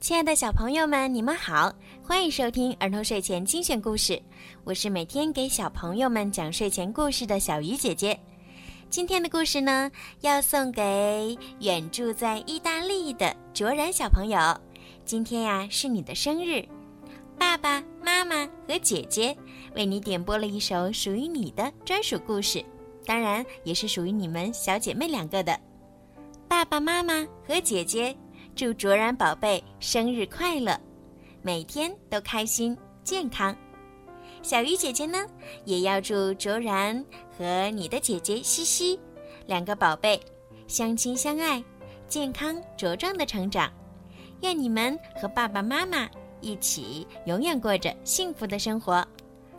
亲爱的小朋友们，你们好，欢迎收听儿童睡前精选故事。我是每天给小朋友们讲睡前故事的小鱼姐姐。今天的故事呢，要送给远住在意大利的卓然小朋友。今天呀，是你的生日，爸爸妈妈和姐姐为你点播了一首属于你的专属故事，当然也是属于你们小姐妹两个的。爸爸妈妈和姐姐。祝卓然宝贝生日快乐，每天都开心健康。小鱼姐姐呢，也要祝卓然和你的姐姐西西两个宝贝相亲相爱、健康茁壮的成长。愿你们和爸爸妈妈一起永远过着幸福的生活。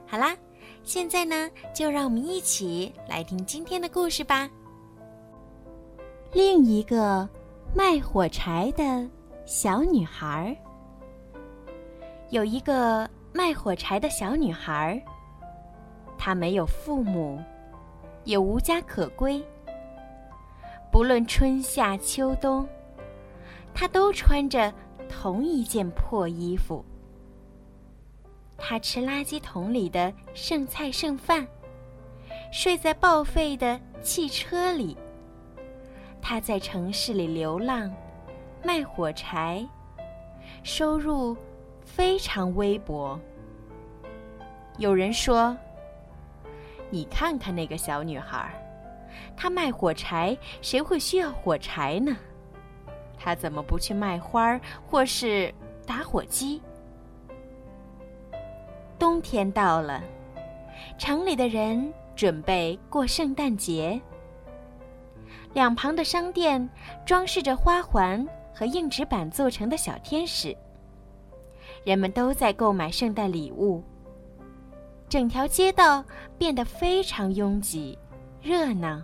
好啦，现在呢，就让我们一起来听今天的故事吧。另一个。卖火柴的小女孩有一个卖火柴的小女孩，她没有父母，也无家可归。不论春夏秋冬，她都穿着同一件破衣服。她吃垃圾桶里的剩菜剩饭，睡在报废的汽车里。他在城市里流浪，卖火柴，收入非常微薄。有人说：“你看看那个小女孩，她卖火柴，谁会需要火柴呢？她怎么不去卖花或是打火机？”冬天到了，城里的人准备过圣诞节。两旁的商店装饰着花环和硬纸板做成的小天使，人们都在购买圣诞礼物。整条街道变得非常拥挤、热闹。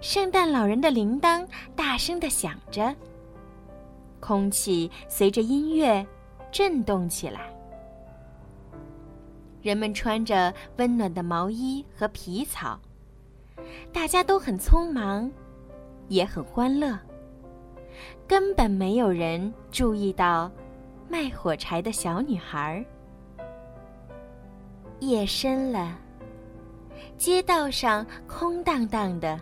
圣诞老人的铃铛大声的响着，空气随着音乐震动起来。人们穿着温暖的毛衣和皮草。大家都很匆忙，也很欢乐。根本没有人注意到卖火柴的小女孩。夜深了，街道上空荡荡的。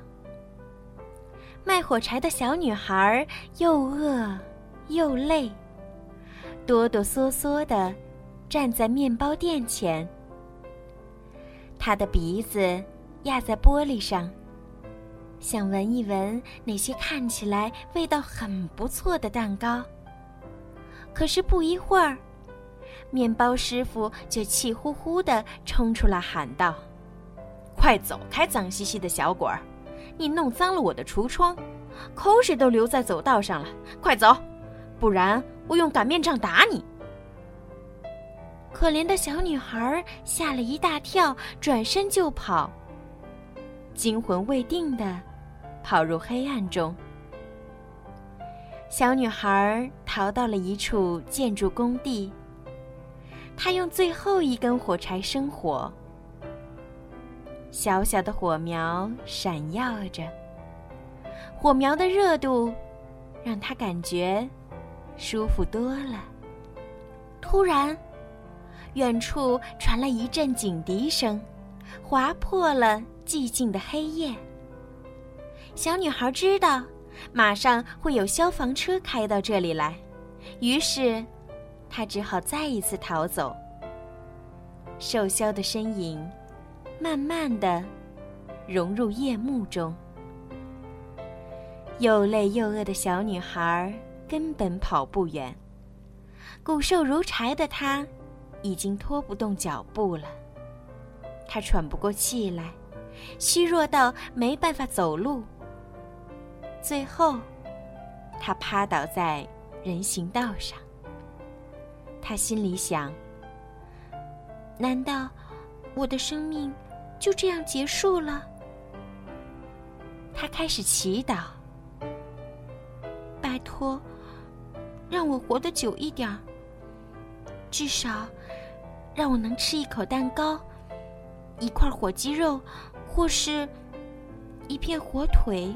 卖火柴的小女孩又饿又累，哆哆嗦嗦的站在面包店前。她的鼻子。压在玻璃上，想闻一闻那些看起来味道很不错的蛋糕。可是不一会儿，面包师傅就气呼呼地冲出来喊道：“快走开，脏兮兮的小鬼儿！你弄脏了我的橱窗，口水都流在走道上了！快走，不然我用擀面杖打你！”可怜的小女孩吓了一大跳，转身就跑。惊魂未定的跑入黑暗中。小女孩逃到了一处建筑工地。她用最后一根火柴生火。小小的火苗闪耀着，火苗的热度让她感觉舒服多了。突然，远处传来一阵警笛声，划破了。寂静的黑夜。小女孩知道，马上会有消防车开到这里来，于是，她只好再一次逃走。瘦削的身影，慢慢的融入夜幕中。又累又饿的小女孩根本跑不远，骨瘦如柴的她，已经拖不动脚步了。她喘不过气来。虚弱到没办法走路，最后，他趴倒在人行道上。他心里想：难道我的生命就这样结束了？他开始祈祷：拜托，让我活得久一点儿，至少让我能吃一口蛋糕，一块火鸡肉。或是，一片火腿。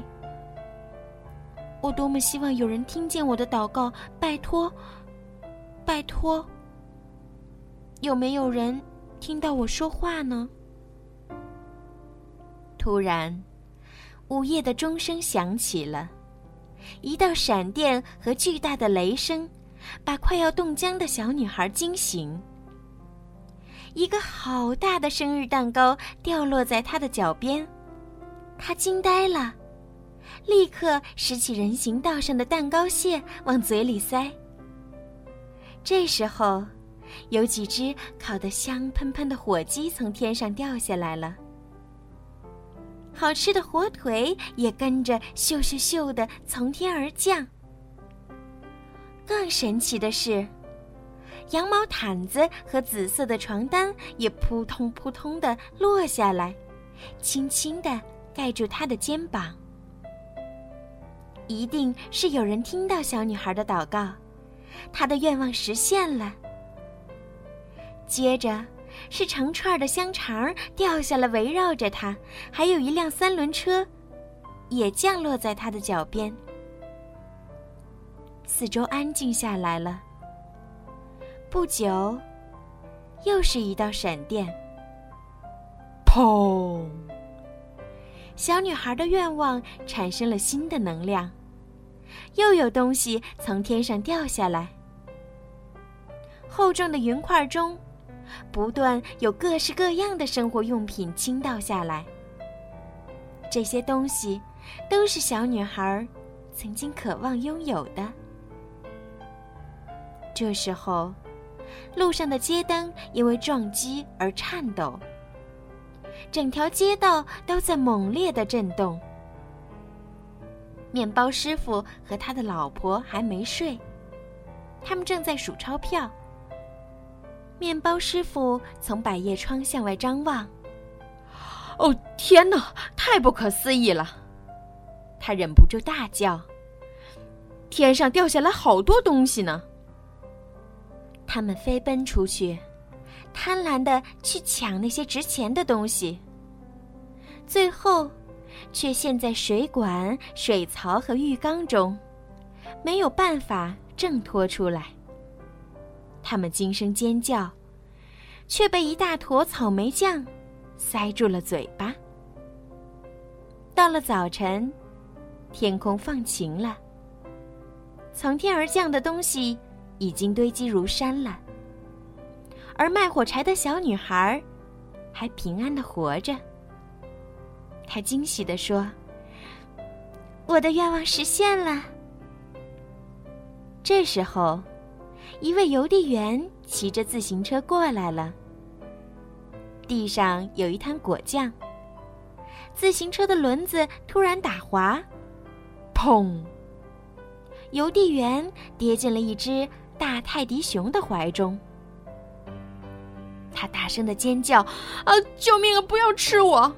我多么希望有人听见我的祷告！拜托，拜托，有没有人听到我说话呢？突然，午夜的钟声响起了，一道闪电和巨大的雷声把快要冻僵的小女孩惊醒。一个好大的生日蛋糕掉落在他的脚边，他惊呆了。立刻拾起人行道上的蛋糕屑往嘴里塞。这时候，有几只烤得香喷喷的火鸡从天上掉下来了，好吃的火腿也跟着咻咻咻的从天而降。更神奇的是，羊毛毯子和紫色的床单也扑通扑通的落下来，轻轻的盖住他的肩膀。一定是有人听到小女孩的祷告，她的愿望实现了。接着，是成串的香肠掉下来，围绕着她，还有一辆三轮车，也降落在她的脚边。四周安静下来了。不久，又是一道闪电，砰！小女孩的愿望产生了新的能量。又有东西从天上掉下来，厚重的云块中，不断有各式各样的生活用品倾倒下来。这些东西都是小女孩曾经渴望拥有的。这时候，路上的街灯因为撞击而颤抖，整条街道都在猛烈的震动。面包师傅和他的老婆还没睡，他们正在数钞票。面包师傅从百叶窗向外张望，哦天哪，太不可思议了！他忍不住大叫：“天上掉下来好多东西呢！”他们飞奔出去，贪婪的去抢那些值钱的东西，最后。却陷在水管、水槽和浴缸中，没有办法挣脱出来。他们惊声尖叫，却被一大坨草莓酱塞住了嘴巴。到了早晨，天空放晴了，从天而降的东西已经堆积如山了，而卖火柴的小女孩还平安的活着。她惊喜地说：“我的愿望实现了。”这时候，一位邮递员骑着自行车过来了。地上有一滩果酱，自行车的轮子突然打滑，砰！邮递员跌进了一只大泰迪熊的怀中。他大声的尖叫：“啊，救命啊！不要吃我！”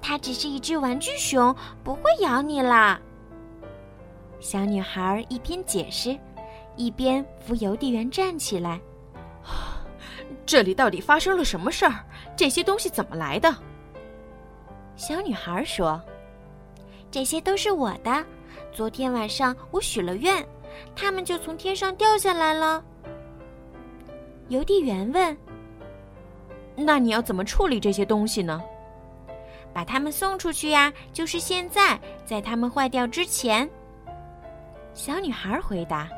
它只是一只玩具熊，不会咬你啦。小女孩一边解释，一边扶邮递员站起来。这里到底发生了什么事儿？这些东西怎么来的？小女孩说：“这些都是我的。昨天晚上我许了愿，它们就从天上掉下来了。”邮递员问：“那你要怎么处理这些东西呢？”把它们送出去呀！就是现在，在它们坏掉之前。小女孩回答：“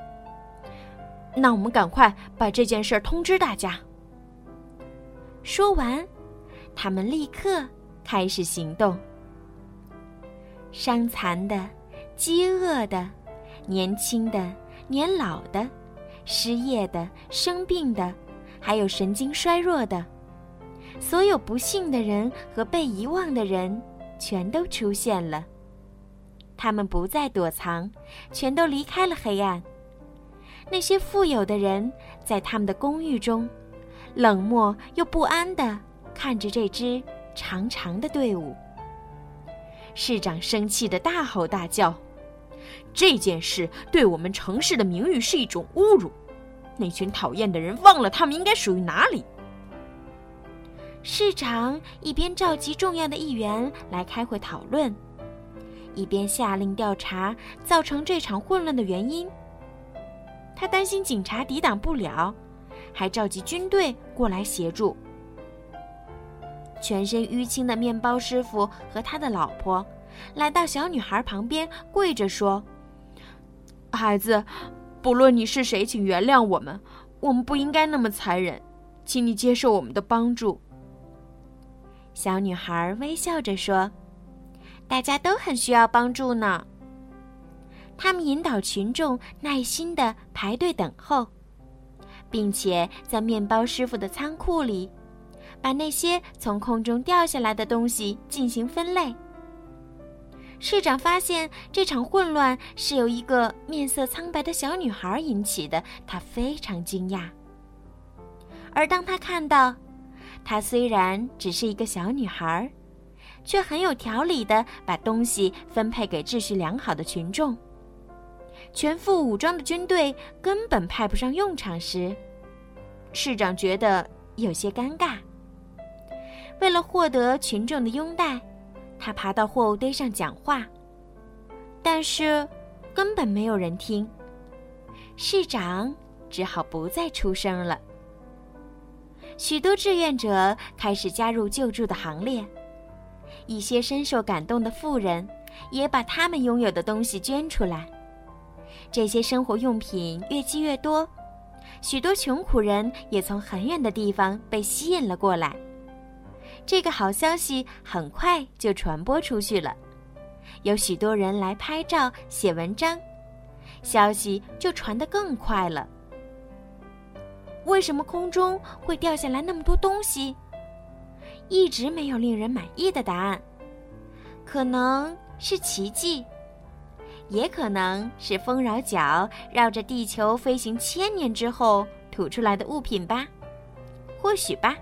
那我们赶快把这件事通知大家。”说完，他们立刻开始行动。伤残的、饥饿的、年轻的、年老的、失业的、生病的，还有神经衰弱的。所有不幸的人和被遗忘的人，全都出现了。他们不再躲藏，全都离开了黑暗。那些富有的人在他们的公寓中，冷漠又不安地看着这支长长的队伍。市长生气地大吼大叫：“这件事对我们城市的名誉是一种侮辱！那群讨厌的人忘了他们应该属于哪里。”市长一边召集重要的议员来开会讨论，一边下令调查造成这场混乱的原因。他担心警察抵挡不了，还召集军队过来协助。全身淤青的面包师傅和他的老婆来到小女孩旁边，跪着说：“孩子，不论你是谁，请原谅我们，我们不应该那么残忍，请你接受我们的帮助。”小女孩微笑着说：“大家都很需要帮助呢。”他们引导群众耐心地排队等候，并且在面包师傅的仓库里。把那些从空中掉下来的东西进行分类。市长发现这场混乱是由一个面色苍白的小女孩引起的，他非常惊讶。而当他看到，她虽然只是一个小女孩，却很有条理地把东西分配给秩序良好的群众，全副武装的军队根本派不上用场时，市长觉得有些尴尬。为了获得群众的拥戴，他爬到货物堆上讲话，但是根本没有人听。市长只好不再出声了。许多志愿者开始加入救助的行列，一些深受感动的富人也把他们拥有的东西捐出来。这些生活用品越积越多，许多穷苦人也从很远的地方被吸引了过来。这个好消息很快就传播出去了，有许多人来拍照、写文章，消息就传得更快了。为什么空中会掉下来那么多东西？一直没有令人满意的答案。可能是奇迹，也可能是丰饶角绕着地球飞行千年之后吐出来的物品吧。或许吧。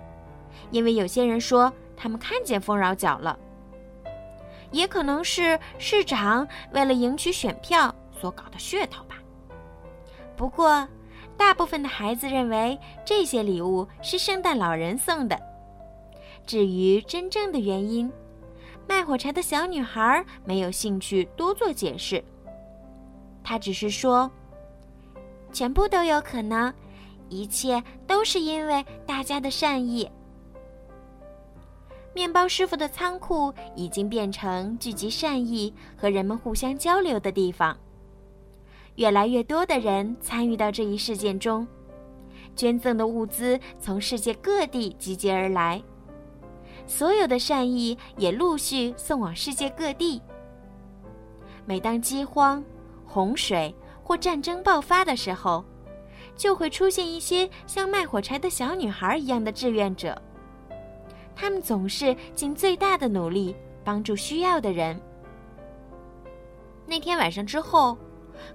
因为有些人说他们看见丰饶角了，也可能是市长为了赢取选票所搞的噱头吧。不过，大部分的孩子认为这些礼物是圣诞老人送的。至于真正的原因，卖火柴的小女孩没有兴趣多做解释。她只是说：“全部都有可能，一切都是因为大家的善意。”面包师傅的仓库已经变成聚集善意和人们互相交流的地方。越来越多的人参与到这一事件中，捐赠的物资从世界各地集结而来，所有的善意也陆续送往世界各地。每当饥荒、洪水或战争爆发的时候，就会出现一些像卖火柴的小女孩一样的志愿者。他们总是尽最大的努力帮助需要的人。那天晚上之后，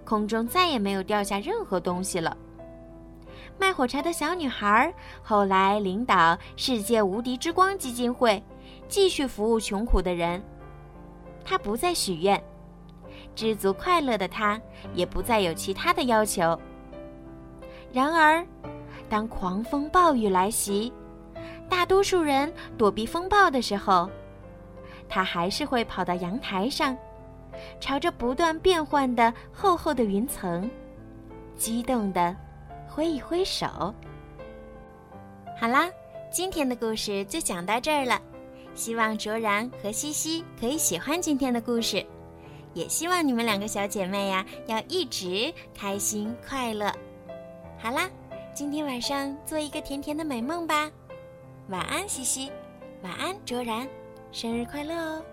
空中再也没有掉下任何东西了。卖火柴的小女孩后来领导世界无敌之光基金会，继续服务穷苦的人。她不再许愿，知足快乐的她也不再有其他的要求。然而，当狂风暴雨来袭，大多数人躲避风暴的时候，他还是会跑到阳台上，朝着不断变换的厚厚的云层，激动地挥一挥手。好啦，今天的故事就讲到这儿了。希望卓然和西西可以喜欢今天的故事，也希望你们两个小姐妹呀要一直开心快乐。好啦，今天晚上做一个甜甜的美梦吧。晚安，西西。晚安，卓然。生日快乐哦！